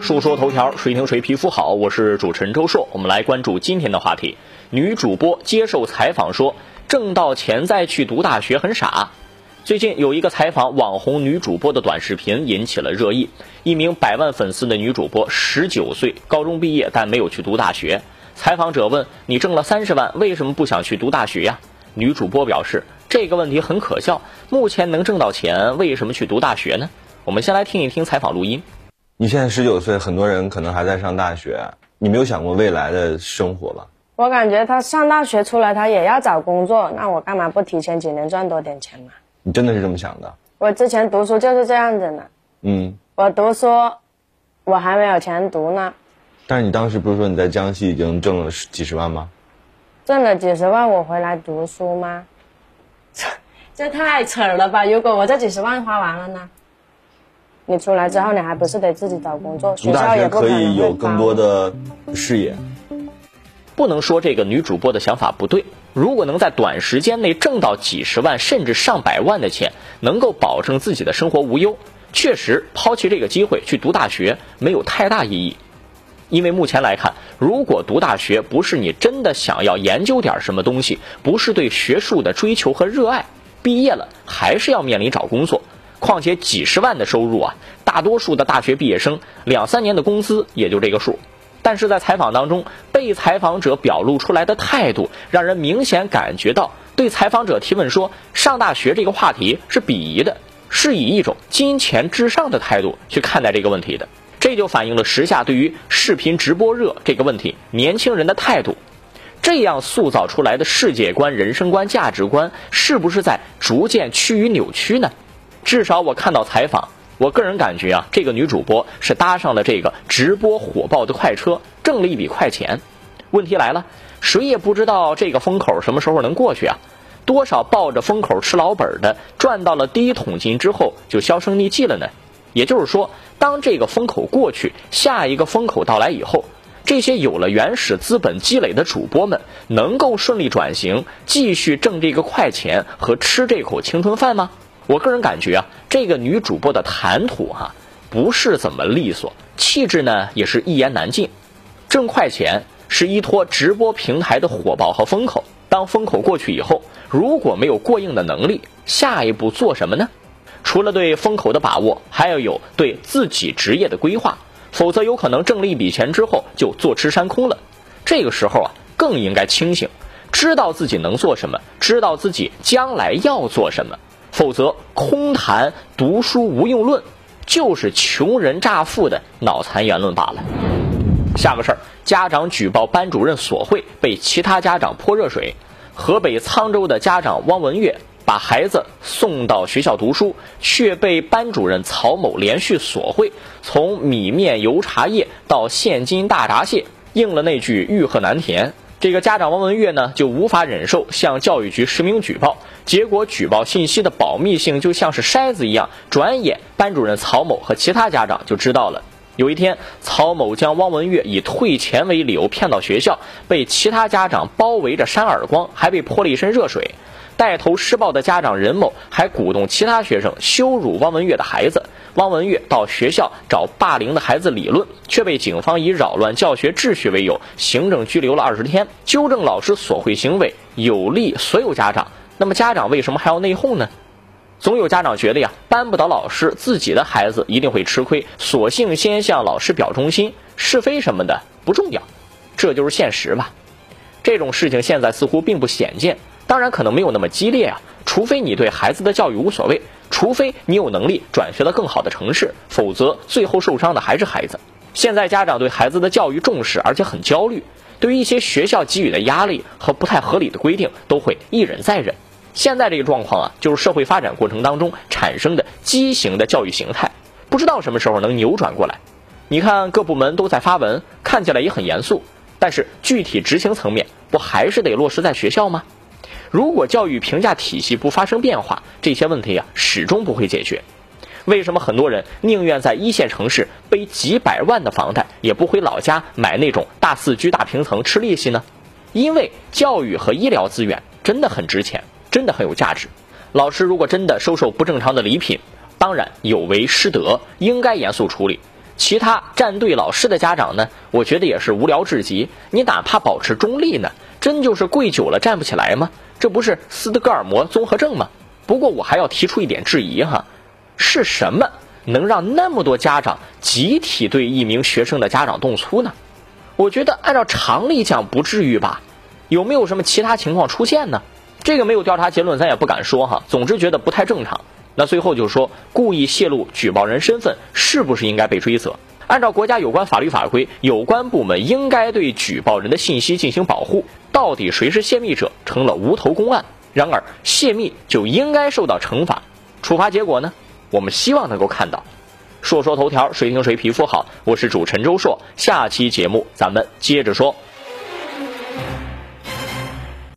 述说头条，谁听谁皮肤好。我是主持人周硕，我们来关注今天的话题。女主播接受采访说，挣到钱再去读大学很傻。最近有一个采访网红女主播的短视频引起了热议。一名百万粉丝的女主播，十九岁，高中毕业，但没有去读大学。采访者问：“你挣了三十万，为什么不想去读大学呀？”女主播表示：“这个问题很可笑。目前能挣到钱，为什么去读大学呢？”我们先来听一听采访录音。你现在十九岁，很多人可能还在上大学，你没有想过未来的生活吧？我感觉他上大学出来，他也要找工作，那我干嘛不提前几年赚多点钱嘛？你真的是这么想的？我之前读书就是这样子的。嗯，我读书，我还没有钱读呢。但是你当时不是说你在江西已经挣了几十万吗？挣了几十万，我回来读书吗？这 这太扯了吧！如果我这几十万花完了呢？你出来之后，你还不是得自己找工作？读大学可以有更多的视野。不能说这个女主播的想法不对。如果能在短时间内挣到几十万甚至上百万的钱，能够保证自己的生活无忧，确实抛弃这个机会去读大学没有太大意义。因为目前来看，如果读大学不是你真的想要研究点什么东西，不是对学术的追求和热爱，毕业了还是要面临找工作。况且几十万的收入啊，大多数的大学毕业生两三年的工资也就这个数。但是在采访当中，被采访者表露出来的态度，让人明显感觉到对采访者提问说上大学这个话题是鄙夷的，是以一种金钱至上的态度去看待这个问题的。这就反映了时下对于视频直播热这个问题，年轻人的态度。这样塑造出来的世界观、人生观、价值观，是不是在逐渐趋于扭曲呢？至少我看到采访，我个人感觉啊，这个女主播是搭上了这个直播火爆的快车，挣了一笔快钱。问题来了，谁也不知道这个风口什么时候能过去啊？多少抱着风口吃老本的，赚到了第一桶金之后就销声匿迹了呢？也就是说，当这个风口过去，下一个风口到来以后，这些有了原始资本积累的主播们，能够顺利转型，继续挣这个快钱和吃这口青春饭吗？我个人感觉啊，这个女主播的谈吐哈不是怎么利索，气质呢也是一言难尽。挣快钱是依托直播平台的火爆和风口，当风口过去以后，如果没有过硬的能力，下一步做什么呢？除了对风口的把握，还要有对自己职业的规划，否则有可能挣了一笔钱之后就坐吃山空了。这个时候啊，更应该清醒，知道自己能做什么，知道自己将来要做什么。否则，空谈读书无用论，就是穷人乍富的脑残言论罢了。下个事儿，家长举报班主任索贿，被其他家长泼热水。河北沧州的家长汪文月把孩子送到学校读书，却被班主任曹某连续索贿，从米面油茶叶到现金大闸蟹，应了那句欲壑难填。这个家长王文月呢，就无法忍受，向教育局实名举报。结果举报信息的保密性就像是筛子一样，转眼班主任曹某和其他家长就知道了。有一天，曹某将汪文月以退钱为理由骗到学校，被其他家长包围着扇耳光，还被泼了一身热水。带头施暴的家长任某还鼓动其他学生羞辱汪文月的孩子。汪文月到学校找霸凌的孩子理论，却被警方以扰乱教学秩序为由，行政拘留了二十天。纠正老师索贿行为有利所有家长，那么家长为什么还要内讧呢？总有家长觉得呀，扳不倒老师，自己的孩子一定会吃亏，索性先向老师表忠心，是非什么的不重要，这就是现实吧。这种事情现在似乎并不鲜见。当然可能没有那么激烈啊，除非你对孩子的教育无所谓，除非你有能力转学到更好的城市，否则最后受伤的还是孩子。现在家长对孩子的教育重视，而且很焦虑，对于一些学校给予的压力和不太合理的规定，都会一忍再忍。现在这个状况啊，就是社会发展过程当中产生的畸形的教育形态，不知道什么时候能扭转过来。你看各部门都在发文，看起来也很严肃，但是具体执行层面不还是得落实在学校吗？如果教育评价体系不发生变化，这些问题啊始终不会解决。为什么很多人宁愿在一线城市背几百万的房贷，也不回老家买那种大四居大平层吃利息呢？因为教育和医疗资源真的很值钱，真的很有价值。老师如果真的收受不正常的礼品，当然有违师德，应该严肃处理。其他站队老师的家长呢，我觉得也是无聊至极。你哪怕保持中立呢，真就是跪久了站不起来吗？这不是斯德哥尔摩综合症吗？不过我还要提出一点质疑哈，是什么能让那么多家长集体对一名学生的家长动粗呢？我觉得按照常理讲不至于吧？有没有什么其他情况出现呢？这个没有调查结论，咱也不敢说哈。总之觉得不太正常。那最后就是说，故意泄露举报人身份是不是应该被追责？按照国家有关法律法规，有关部门应该对举报人的信息进行保护。到底谁是泄密者，成了无头公案。然而，泄密就应该受到惩罚。处罚结果呢？我们希望能够看到。说说头条，谁听谁皮肤好？我是主持人周硕，下期节目咱们接着说。